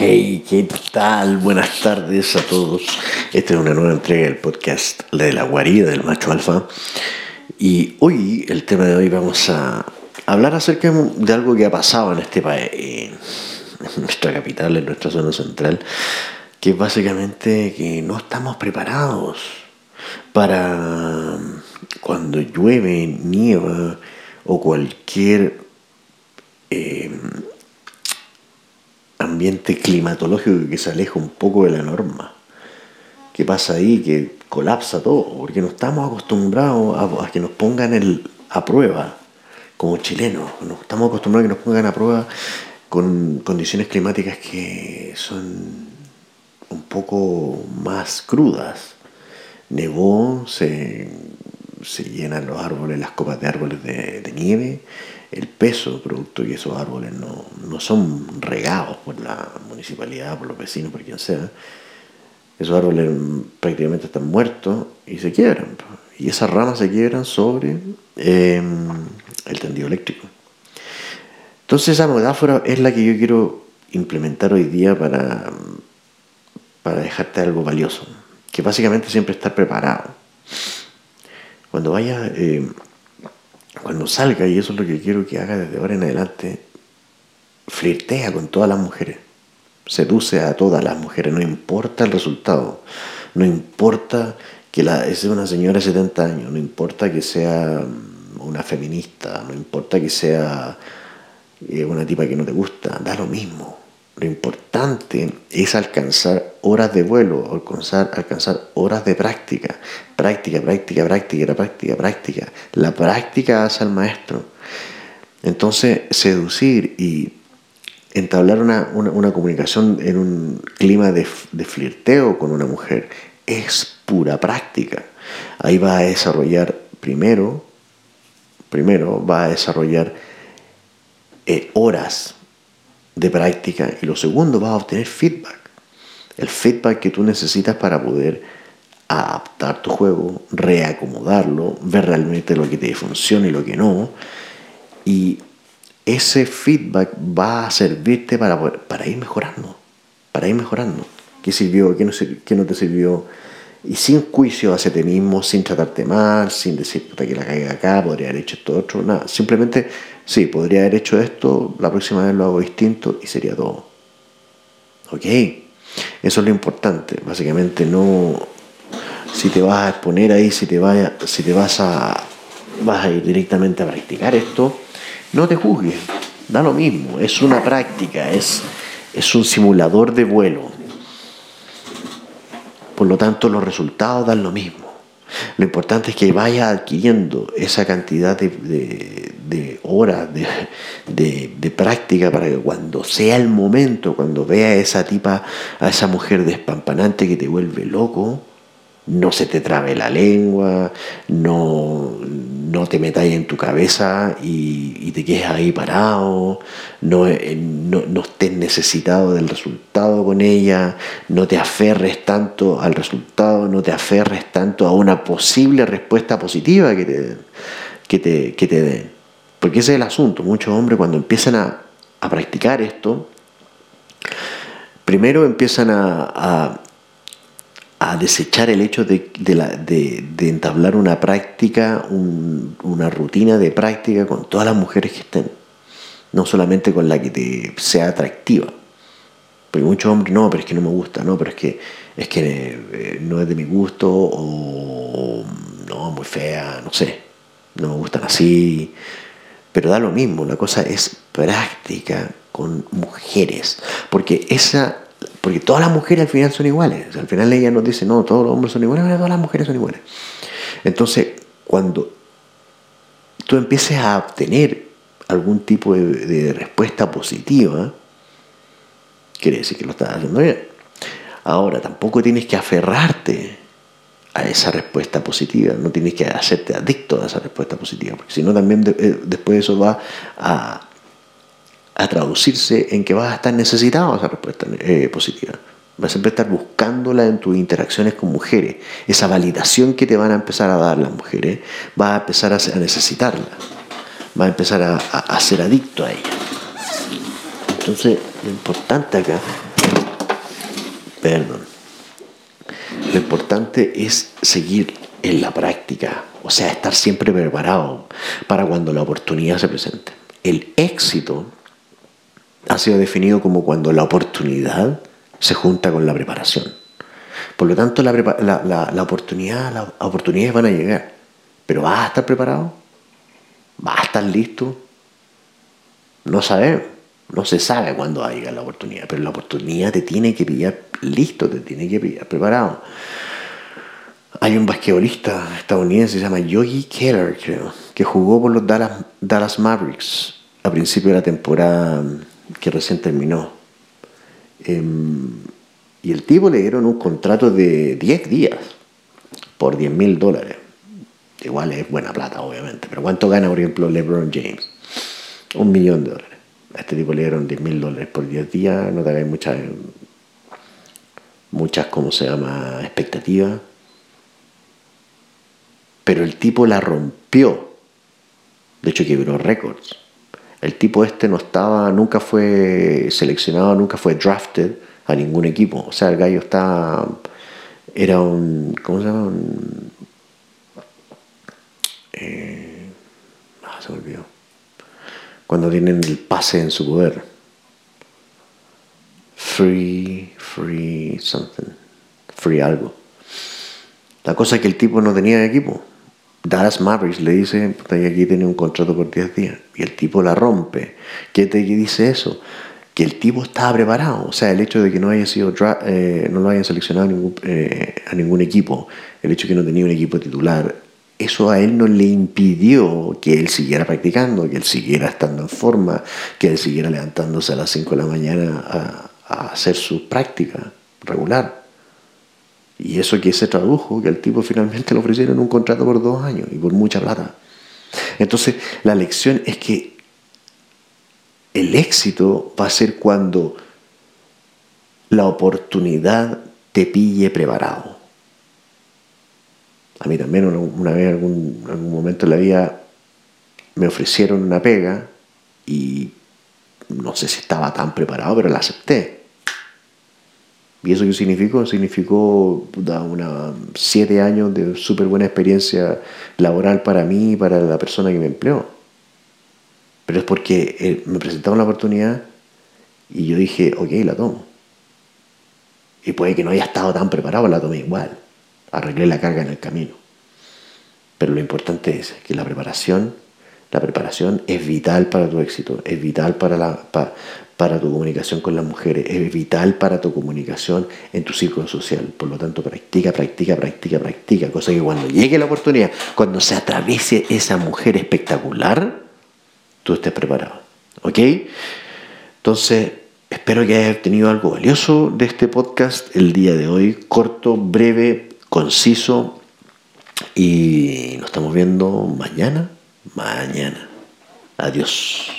Hey, ¿qué tal? Buenas tardes a todos. Esta es una nueva entrega del podcast de la guarida del macho alfa. Y hoy, el tema de hoy, vamos a hablar acerca de algo que ha pasado en este país, en nuestra capital, en nuestra zona central, que es básicamente que no estamos preparados para cuando llueve, nieva o cualquier eh, ambiente climatológico que se aleja un poco de la norma. ¿Qué pasa ahí? Que colapsa todo, porque no estamos acostumbrados a, que nos pongan el, a prueba como chilenos. No estamos acostumbrados a que nos pongan a prueba con condiciones climáticas que son un poco más crudas. Nevó, se, se llenan los árboles, las copas de árboles de, de nieve, el peso producto que esos árboles no, no, son regados por la municipalidad, por los vecinos, por quien sea. Esos árboles prácticamente están muertos y se quiebran. Y esas ramas se quiebran sobre em, el tendido eléctrico. Entonces esa metáfora es la que yo quiero implementar hoy día para, para dejarte algo valioso. Que básicamente siempre estar preparado. Cuando vaya... Em, cuando salga, y eso es lo que quiero que haga desde ahora en adelante, flirtea con todas las mujeres, seduce a todas las mujeres, no importa el resultado, no importa que la, una señora de 70 años, no importa que sea una feminista, no importa que sea eh, una tipa que no te gusta, da lo mismo. Lo importante es alcanzar horas de vuelo, alcanzar, alcanzar horas de práctica. Práctica, práctica, práctica, práctica, práctica. La práctica hace al maestro. Entonces, seducir y entablar una, comunicación en un clima de, de, flirteo con una mujer es pura práctica. Ahí va a desarrollar primero, primero va a desarrollar eh, horas de práctica y lo segundo vas a obtener feedback. El feedback que tú necesitas para poder adaptar tu juego, reacomodarlo, ver realmente lo que te funciona y lo que no. Y ese feedback va a servirte para, para ir mejorando, para ir mejorando. ¿Qué sirvió? ¿Qué no, qué no te sirvió? Y sin juicio hacia ti mismo, sin tratarte mal, sin decir puta que la caiga acá, podría haber hecho esto otro, nada. Simplemente Sí, podría haber hecho esto, la próxima vez lo hago distinto y sería todo. ¿Ok? Eso es lo importante. Básicamente no... Si te vas a exponer ahí, si te, vaya, si te vas, a, vas a ir directamente a practicar esto, no te juzgues. Da lo mismo. Es una práctica, es, es un simulador de vuelo. Por lo tanto, los resultados dan lo mismo. Lo importante es que vaya adquiriendo esa cantidad de, horas de, práctica para que cuando sea el momento, cuando vea a esa tipa, a esa mujer despampanante que te vuelve loco, no se te trabe la lengua, no, no te metas en tu cabeza y, te quedes ahí parado, eh, no, no, estés necesitado del resultado con ella, no te aferres tanto al resultado, no te aferres tanto a una posible respuesta positiva que te, que te, que te den. Porque ese es el asunto, muchos hombres cuando empiezan a, practicar esto, primero empiezan a a desechar el hecho de, entablar una práctica, una rutina de práctica con todas las mujeres que estén, no solamente con la que te sea atractiva. Porque muchos hombres, no, pero es que no me gusta, no, pero es que, es que eh, no es de mi gusto, o no, muy fea, no sé, no me gustan así. Pero da lo mismo, la cosa es práctica con mujeres, porque esa porque todas las mujeres al final son iguales. al final ella nos dice, no, todos los hombres son iguales, todas las mujeres son iguales. Entonces, cuando tú empieces a obtener algún tipo de, respuesta positiva, quiere decir que lo estás haciendo bien. Ahora, tampoco tienes que aferrarte a esa respuesta positiva, no tienes que hacerte adicto a esa respuesta positiva, porque si no también eh, después eso va a a traducirse en que vas a estar necesitado esa respuesta eh, positiva. Vas a siempre estar buscándola en tus interacciones con mujeres. Esa validación que te van a empezar a dar las mujeres, vas a empezar a necesitarla. Vas a empezar a, ser adicto a ella. Entonces, lo importante acá Perdón. Lo importante es seguir en la práctica, o sea, estar siempre preparado para cuando la oportunidad se presente. El éxito ha sido definido como cuando la oportunidad se junta con la preparación. Por lo tanto, la, oportunidad, las oportunidades van a llegar, pero ¿vas a estar preparado? ¿Vas a estar listo? No sabemos, no se sabe cuándo va a llegar la oportunidad, pero la oportunidad te tiene que pillar listo, te tiene que pillar preparado. Hay un basquetbolista estadounidense, se llama Yogi Keller, creo, que jugó por los Dallas, Dallas Mavericks a principio de la temporada que recién terminó. Em, y el tipo le dieron un contrato de 10 días por 10 mil dólares. Igual es buena plata, obviamente. Pero ¿cuánto gana, por ejemplo, LeBron James? Un millón de dólares. A este tipo le dieron 10 mil dólares por 10 días. No te muchas, muchas, ¿cómo se llama?, expectativas pero el tipo la rompió. De hecho, quebró récords. El tipo este no estaba, nunca fue seleccionado, nunca fue drafted a ningún equipo. O sea, el gallo está, era un, ¿cómo se llama? Eh, ah, se olvidó. Cuando tienen el pase en su poder. Free, free something. Free algo. La cosa es que el tipo no tenía equipo. Dallas Mavericks le dice, aquí tiene un contrato por 10 días, y el tipo la rompe. ¿Qué te dice eso? Que el tipo estaba preparado, o sea, el hecho de que no haya sido eh, no lo hayan seleccionado a ningún, eh, a ningún equipo, el hecho de que no tenía un equipo titular, eso a él no le impidió que él siguiera practicando, que él siguiera estando en forma, que él siguiera levantándose a las 5 de la mañana a hacer su práctica regular. Y eso que se tradujo, que al tipo finalmente le ofrecieron un contrato por dos años y por mucha plata. Entonces, la lección es que el éxito va a ser cuando la oportunidad te pille preparado. A mí también una vez, algún, algún momento en la vida, me ofrecieron una pega y no sé si estaba tan preparado, pero la acepté. ¿Y eso qué significó? Significó una, siete años de súper buena experiencia laboral para mí y para la persona que me empleó. Pero es porque eh, me presentaron la oportunidad y yo dije, ok, la tomo. Y puede que no haya estado tan preparado, la tomé igual. Arreglé la carga en el camino. Pero lo importante es que la preparación, la preparación es vital para tu éxito, es vital para, la, para tu comunicación con las mujeres, es vital para tu comunicación en tu círculo social. Por lo tanto, practica, practica, practica, practica. Cosa que cuando llegue la oportunidad, cuando se atraviese esa mujer espectacular, tú estés preparado. ¿Ok? Entonces, espero que hayas tenido algo valioso de este podcast el día de hoy. Corto, breve, conciso. Y nos estamos viendo mañana. Mañana. Adiós.